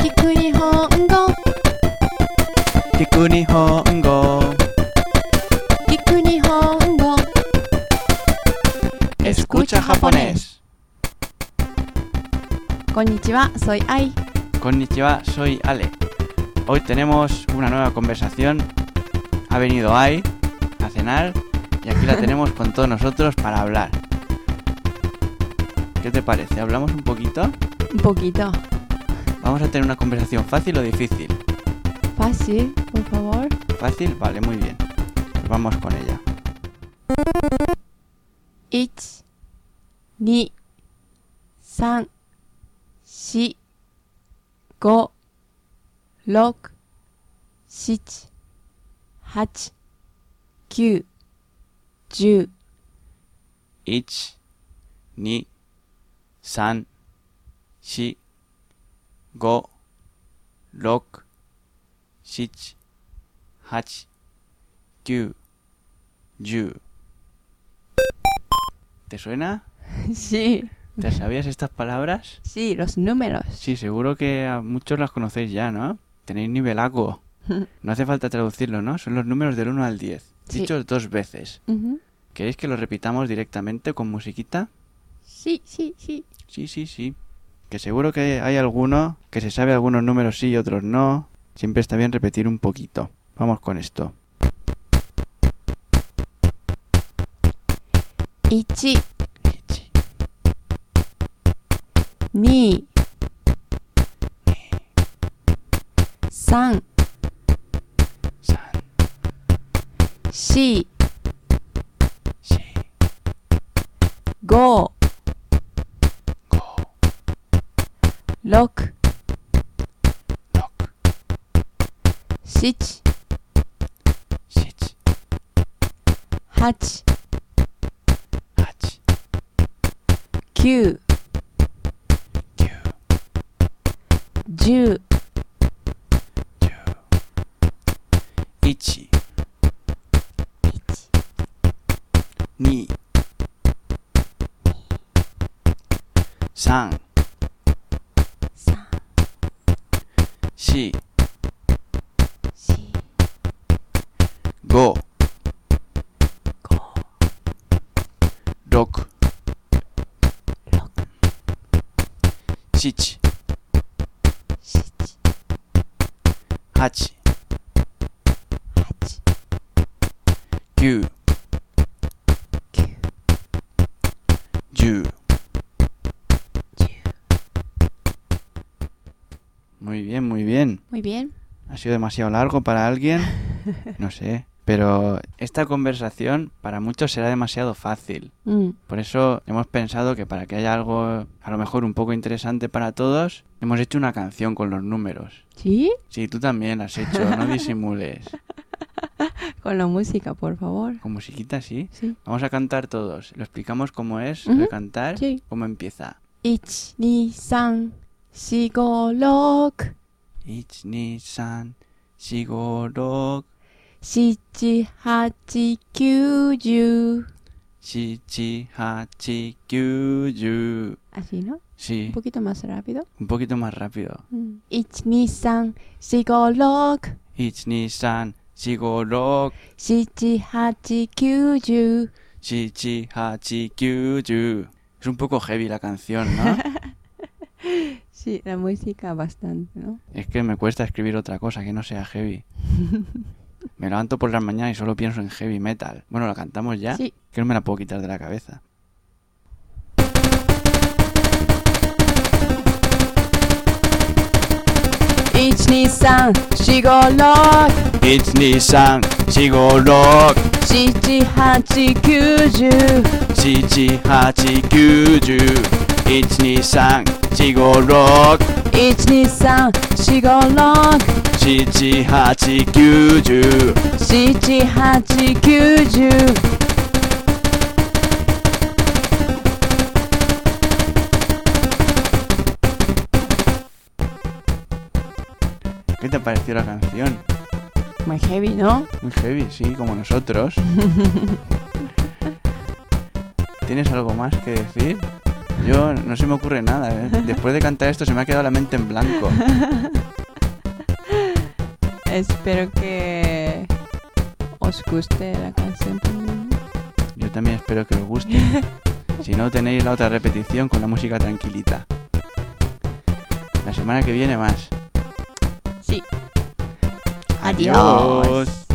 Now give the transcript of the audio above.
聞く日本語 Kiku Nihongo. 聞く日本語 Escucha japonés. こんにちは、soy Ai Konnichiwa, soy Ale. Hoy tenemos una nueva conversación. Ha venido Ai a cenar y aquí la tenemos con todos nosotros para hablar. ¿Qué te parece? ¿Hablamos un poquito? Un poquito Vamos a tener una conversación fácil o difícil. fácil, por favor Fácil, vale, muy bien. Pues vamos con ella. 1 2 3 4 5 6 7 8 9 10 1 2 3 4 5 6 7 8 9 10 ¿Te suena? Sí, ¿Te sabías estas palabras? sí, los números Sí, seguro que a muchos las conocéis ya, ¿no? Tenéis nivelaco. No hace falta traducirlo, ¿no? Son los números del 1 al 10. Sí. Dichos dos veces. Ujú. ¿Queréis que lo repitamos directamente con musiquita? Sí, sí, sí Sí, sí, sí. Que seguro que hay alguno que se sabe algunos números sí y otros no. Siempre está bien repetir un poquito. Vamos con esto. 1 1, 2 3 3, 4 4, 5 5, 6 6, 7 7, 8 8, 9 9, 10 10, 2, 3, 4, 5, 6, 7, 8, 9, 10. Muy bien ¿Ha sido demasiado largo para alguien? No sé. Pero esta conversación para muchos será demasiado fácil. Mm, Por eso hemos pensado que para que haya algo a lo mejor un poco interesante para todos, hemos hecho una canción con los números. ¿Sí? Sí, tú también la has hecho, no disimules. Con la música, por favor Con musiquita, sí. Sí Vamos a cantar todos. Lo explicamos cómo es, de cantar, sí. cómo empieza. 1 2 3 4 5 6 1, 2, 3, 4, 5, 6, 7 8 9 10 7, 8, 9, 10. Así, ¿no? Sí, Un poquito más rápido. un poquito más rápido. 1 2 3 4 5 6 1, 2, 3, 4, 5, 6, 7 8 9 10 7, 8, 9, 10. Es un poco heavy la canción, ¿no? Sí, la música bastante, ¿no? es que me cuesta escribir otra cosa que no sea heavy. Me levanto por las mañanas y solo pienso en heavy metal. Bueno, ¿la cantamos ya? Sí. Que no me la puedo quitar de la cabeza. 1 2 3 4 5 6 1, 2, 3, 4, 5, 6, 7 8 9 10 7, 8, 9, 10. 1, 2, 3, 4, 5, 6, 1 2 3 4 5 6 7, 8, 9, 10. 7 8 9 10 ¿Qué te pareció la canción? Muy heavy, ¿no? Muy heavy, sí, como nosotros. ¿Tienes algo más que decir? Yo no se me ocurre nada. ¿eh? Después de cantar esto se me ha quedado la mente en blanco. Espero que os guste la canción también. Yo también espero que os guste. Si no, tenéis la otra repetición con la música tranquilita. La semana que viene más. Sí. Adiós.